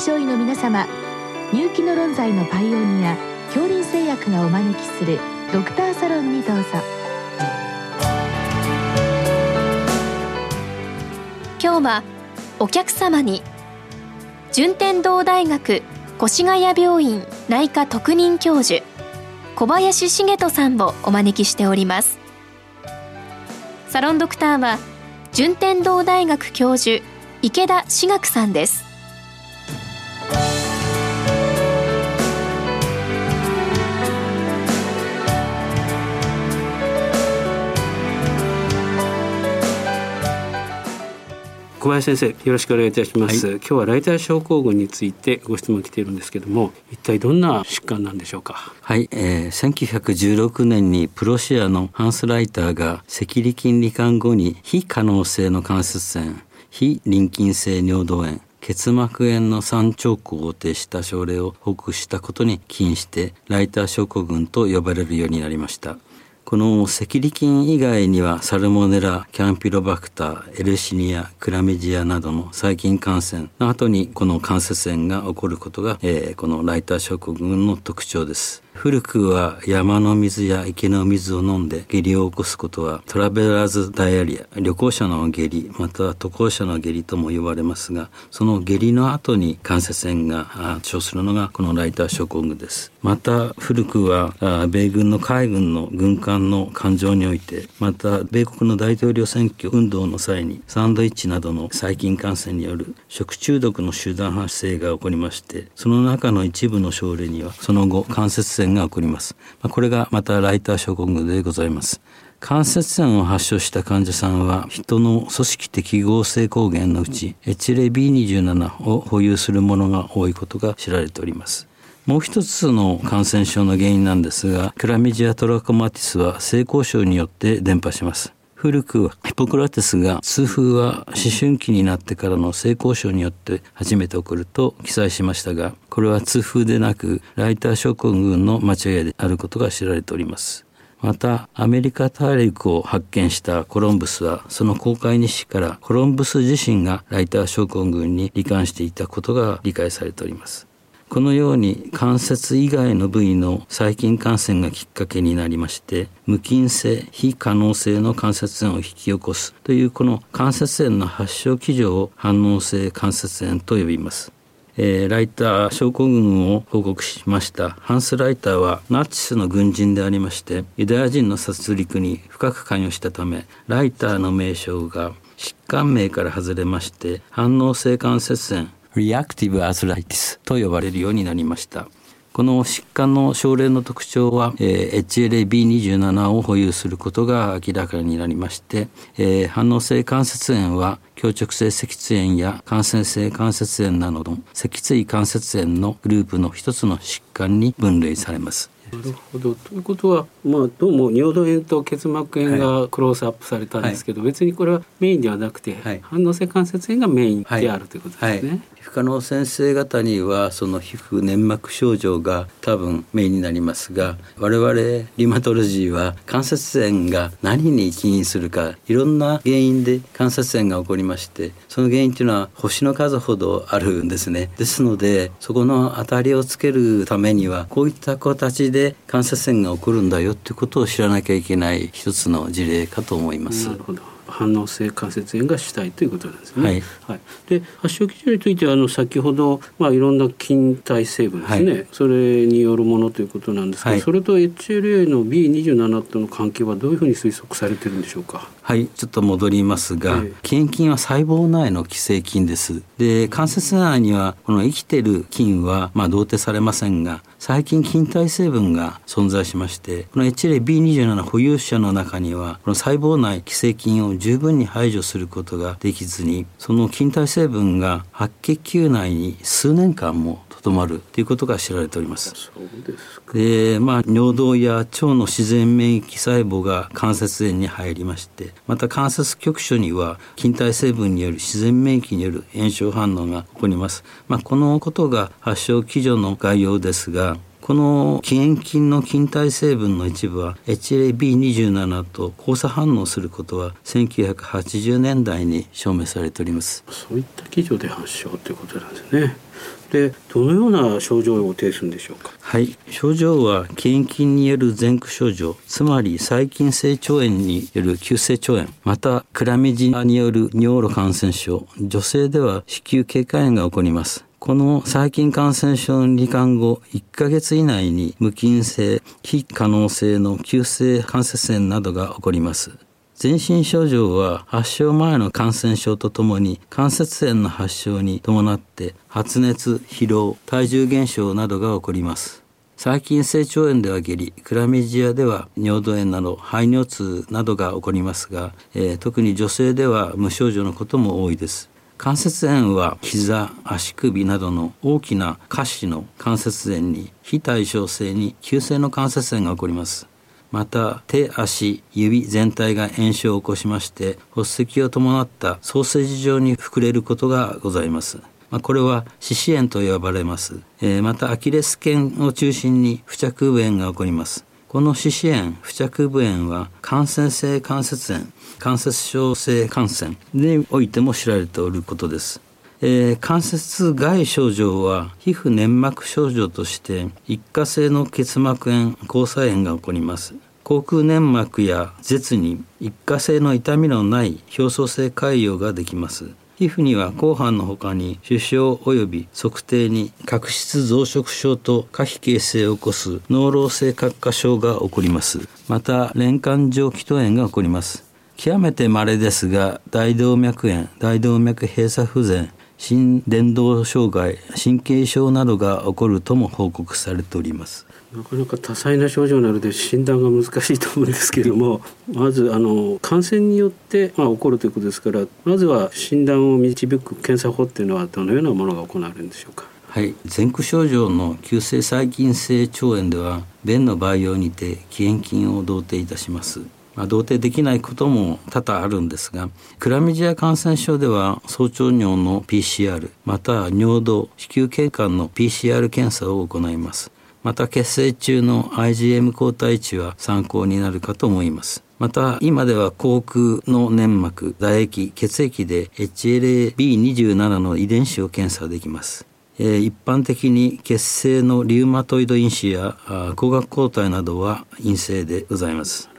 症医の皆様入気の論剤のパイオニア恐林製薬がお招きするドクターサロンにどうぞ。今日はお客様に順天堂大学越谷病院内科特任教授小林茂人さんをお招きしております。サロンドクターは順天堂大学教授池田志学さんです。小林先生よろしくお願いいたします、はい、今日はライター症候群についてご質問来ているんですけども一体どんな疾患なんでしょうか？はい、えー、1916年にプロシアのハンス・ライターが赤痢菌罹患後に非可能性の関節炎非臨筋性尿道炎結膜炎の三兆候を呈した症例を報告したことに起因してライター症候群と呼ばれるようになりましたこの赤痢菌以外にはサルモネラ、キャンピロバクター、エルシニア、クラミジアなどの細菌感染の後にこの関節炎が起こることが、えー、このライター症候群の特徴です。古くは山の水や池の水を飲んで下痢を起こすことはトラベラーズダイアリア旅行者の下痢または渡航者の下痢とも呼ばれますがその下痢の後に関節炎が発症するのがこのライター症候群です。また古くは米軍の海軍の軍艦の艦上においてまた米国の大統領選挙運動の際にサンドイッチなどの細菌感染による食中毒の集団発生が起こりましてその中の一部の症例にはその後関節炎が起こります。これがまたライター症候群でございます。関節炎を発症した患者さんは人の組織的合成抗原のうち HLA-B27 を保有するものが多いことが知られております。もう一つの感染症の原因なんですが、クラミジアトラコマティスは性交渉によって伝播します。古くヒポクラテスが痛風は思春期になってからの性交渉によって初めて起こると記載しましたがこれは痛風でなくライター症候群の間違いであることが知られております。またアメリカ大陸を発見したコロンブスはその公開日誌からコロンブス自身がライター症候群に罹患していたことが理解されております。このように関節以外の部位の細菌感染がきっかけになりまして無菌性非可能性の関節炎を引き起こすというこの関節炎の発症基準を反応性関節炎と呼びます。えー、ライター症候群を報告しましたハンス・ライターはナチスの軍人でありましてユダヤ人の殺戮に深く関与したためライターの名称が疾患名から外れまして反応性関節炎リアクティブアスライティスと呼ばれるようになりました。この疾患の症例の特徴は、えー、HLA-B27 を保有することが明らかになりまして、えー、反応性関節炎は強直性脊椎炎や感染性関節炎などの脊椎関節炎のグループの一つの疾患に分類されます。なるほどということは、まあ、どうも尿道炎と結膜炎がクロースアップされたんですけど、はい、別にこれはメインではなくて、はい、反応性関節炎がメインであるということですね。皮膚科の先生方にはその皮膚粘膜症状が多分メインになりますが我々リマトロジーは関節炎が何に起因するかいろんな原因で関節炎が起こりましてその原因というのは星の数ほどあるんですねですのでそこの当たりをつけるためにはこういった形で関節炎が起こるんだよということを知らなきゃいけない一つの事例かと思います。なるほど反応性関節炎が主体ということなんですね。はい、はい、で発症基準についてはあの先ほどまあいろんな菌体成分ですね、はい、それによるものということなんですが、はい、それと HLA の B27 との関係はどういうふうに推測されてるんでしょうか？はい。ちょっと戻りますが、献菌は細胞内の寄生菌です。で関節内にはこの生きてる菌はまあ同定されませんが最近筋体成分が存在しましてこの HLA-B27 保有者の中にはこの細胞内寄生菌を十分に排除することができずにその筋体成分が白血球内に数年間もとどまるということが知られております。でまあ、尿道や腸の自然免疫細胞が関節炎に入りましてまた関節局所には筋体成分による自然免疫による炎症反応が起こります、まあ、このことが発症基準の概要ですがこの起源菌の菌体成分の一部は HLA-B27 と交差反応することは1980年代に証明されております。そういった基準で発症ということなんですねでどのような症状を呈するんでしょうか？はい。症状は検菌による前駆症状。つまり細菌性腸炎による急性腸炎。またクラミジアによる尿路感染症。女性では子宮経過炎が起こります。この細菌感染症の罹患後1ヶ月以内に無菌性、非可能性の急性関節炎などが起こります。全身症状は発症前の感染症とともに関節炎の発症に伴って発熱、疲労、体重減少などが起こります。細菌性腸炎では下痢、クラミジアでは尿道炎など排尿痛などが起こりますが、えー、特に女性では無症状のことも多いです。関節炎は膝、足首などの大きな下肢の関節炎に非対称性に急性の関節炎が起こります。また手足指全体が炎症を起こしまして発石を伴ったソーセージ状に膨れることがございます。まあ、これは四肢炎と呼ばれます、えー、またアキレス腱を中心に付着部炎が起こります。この四肢炎付着部炎は感染性関節炎関節症性感染においても知られておることです。えー、関節外症状は皮膚粘膜症状として一過性の結膜炎交差炎が起こります。口腔粘膜や舌に一過性の痛みのない表層性潰瘍ができます。皮膚には後半のほかに腫瘍及び測定に角質増殖症と可否形成を起こす脳老性角化症が起こります。また連環状気筒炎が起こります。極めて稀ですが大動脈炎大動脈閉鎖不全心伝導障害神経症などが起こるとも報告されております。なかなか多彩な症状なので診断が難しいと思うんですけれどもまずあの感染によって、まあ、起こるということですからまずは診断を導く検査法っていうのはどのようなものが行われるんでしょうか？はい、前駆症状の急性細菌性腸炎では便の培養にて起源菌を同定いたしますまあ、同定できないことも多々あるんですがクラミジア感染症では早朝尿の PCR または尿道子宮頸管の PCR 検査を行います。また血清中の IgM 抗体値は参考になるかと思います。また今では口腔の粘膜唾液血液で HLA-B27 の遺伝子を検査できます。一般的に血清のリウマトイド因子や光学抗体などは陰性でございます。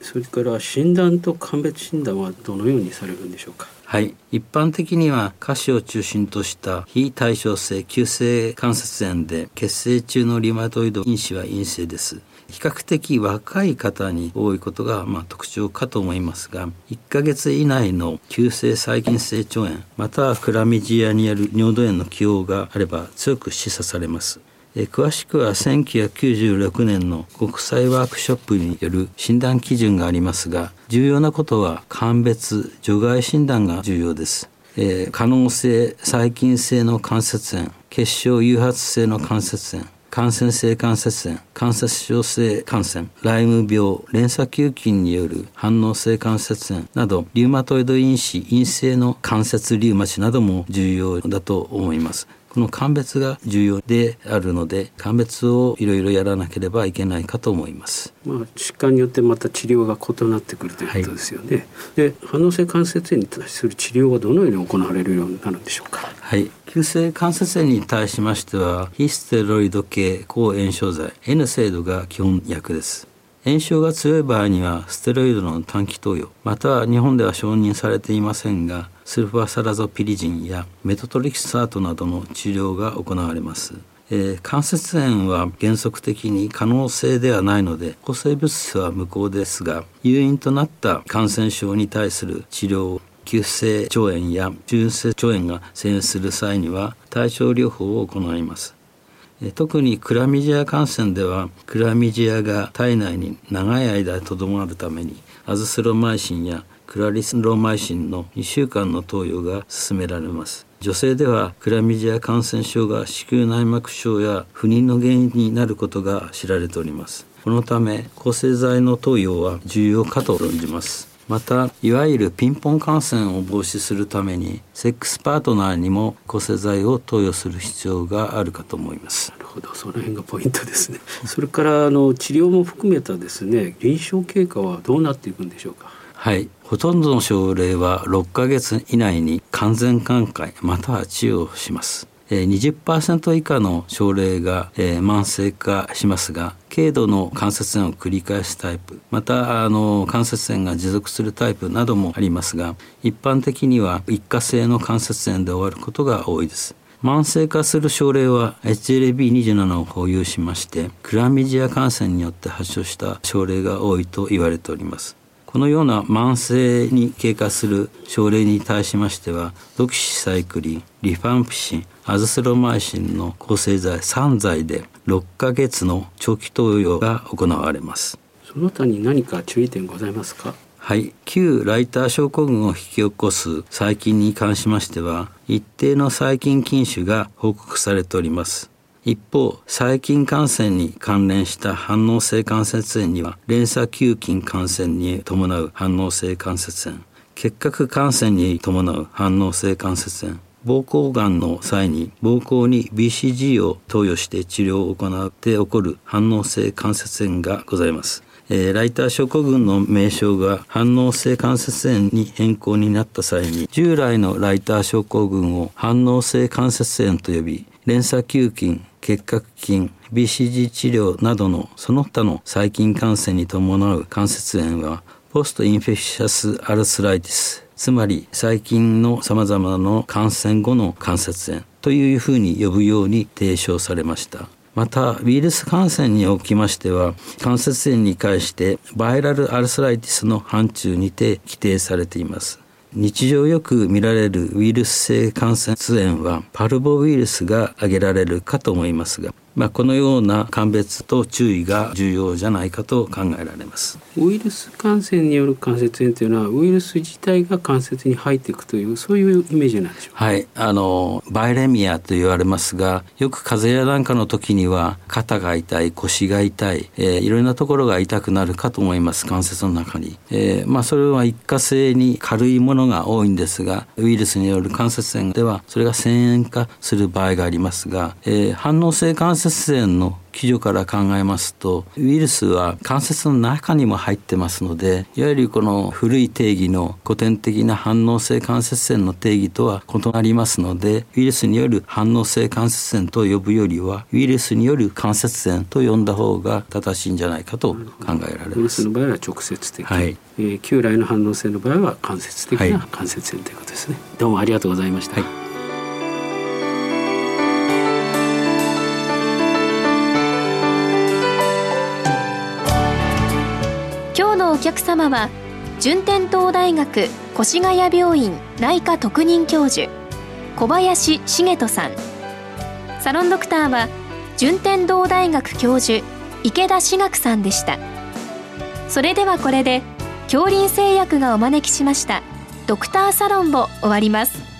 それから診断と鑑別診断はどのようにされるんでしょうか？はい。一般的には下肢を中心とした非対称性急性関節炎で血清中のリマトイド因子は陰性です。比較的若い方に多いことがまあ特徴かと思いますが1ヶ月以内の急性細菌性腸炎またはクラミジアによる尿道炎の起用があれば強く示唆されます。詳しくは1996年の国際ワークショップによる診断基準がありますが重要なことは鑑別除外診断が重要です、えー、可能性細菌性の関節炎結晶誘発性の関節炎感染性関節炎関節症性感染ライム病連鎖球菌による反応性関節炎などリウマトイド因子陰性の関節リウマチなども重要だと思います。この鑑別が重要であるので鑑別をいろいろやらなければいけないかと思います。まあ疾患によってまた治療が異なってくるということですよね。はい、で反応性関節炎に対する治療はどのように行われるようになるんでしょうか？はい、急性関節炎に対しましては非ステロイド系抗炎症剤 N 制度が基本薬です。炎症が強い場合にはステロイドの短期投与または日本では承認されていませんがスルファサラゾピリジンやメトトリキサートなどの治療が行われます。えー、関節炎は原則的に可能性ではないので抗生物質は無効ですが誘因となった感染症に対する治療を急性腸炎や中性腸炎が遷移する際には対症療法を行います特にクラミジア感染ではクラミジアが体内に長い間とどまるためにアズスロマイシンやクラリスロマイシンの2週間の投与が勧められます。女性ではクラミジア感染症が子宮内膜症や不妊の原因になることが知られております。このため抗生剤の投与は重要かと論じます。またいわゆるピンポン感染を防止するためにセックスパートナーにも抗生剤を投与する必要があるかと思います。なるほどその辺がポイントですね。それからあの治療も含めたですね臨床経過はどうなっていくんでしょうか？はいほとんどの症例は6ヶ月以内に完全寛解または治療します20%以下の症例が慢性化しますが軽度の関節炎を繰り返すタイプまたあの関節炎が持続するタイプなどもありますが一般的には一過性の関節炎で終わることが多いです。慢性化する症例は HLA-B27 を保有しましてクラミジア感染によって発症した症例が多いと言われております。このような慢性に経過する症例に対しましてはドキシサイクリンリファンピシンアジスロマイシンの抗生剤3剤で6ヶ月の長期投与が行われます。その他に何か注意点ございますか？はい。旧ライター症候群を引き起こす細菌に関しましては一定の細菌菌種が報告されております一方細菌感染に関連した反応性関節炎には連鎖球菌感染に伴う反応性関節炎結核感染に伴う反応性関節炎膀胱がんの際に膀胱に BCG を投与して治療を行って起こる反応性関節炎がございます。えー、ライター症候群の名称が反応性関節炎に変更になった際に従来のライター症候群を反応性関節炎と呼び連鎖球菌結核菌 BCG 治療などのその他の細菌感染に伴う関節炎はポストインフェクシャスアルスライティスつまり細菌のさまざまな感染後の関節炎というふうに呼ぶように提唱されました。またウイルス感染におきましては関節炎に対してバイラルアルスライティスの範疇にて規定されています。日常よく見られるウイルス性感染炎はパルボウイルスが挙げられるかと思いますがまあ、このような鑑別と注意が重要じゃないかと考えられます。ウイルス感染による関節炎というのはウイルス自体が関節に入っていくというそういうイメージなんでしょうか？はい。あのバイレミアと言われますがよく風邪やなんかの時には肩が痛い腰が痛い、えー、いろんなところが痛くなるかと思います。関節の中に、えー、まあ、それは一過性に軽いものが多いんですがウイルスによる関節炎ではそれが遷延化する場合がありますが、えー、反応性関節節炎の基準から考えますとウイルスは関節の中にも入ってますのでいわゆるこの古い定義の古典的な反応性関節炎の定義とは異なりますのでウイルスによる反応性関節炎と呼ぶよりはウイルスによる関節炎と呼んだ方が正しいんじゃないかと考えられます。ウイルスの場合は直接的、はい。えー、旧来の反応性の場合は間接的な関節炎ということですね、はい、どうもありがとうございました。はい客様は順天堂大学越谷病院内科特任教授小林茂人さんサロンドクターは順天堂大学教授池田志学さんでしたそれではこれで恐林製薬がお招きしましたドクターサロンを終わります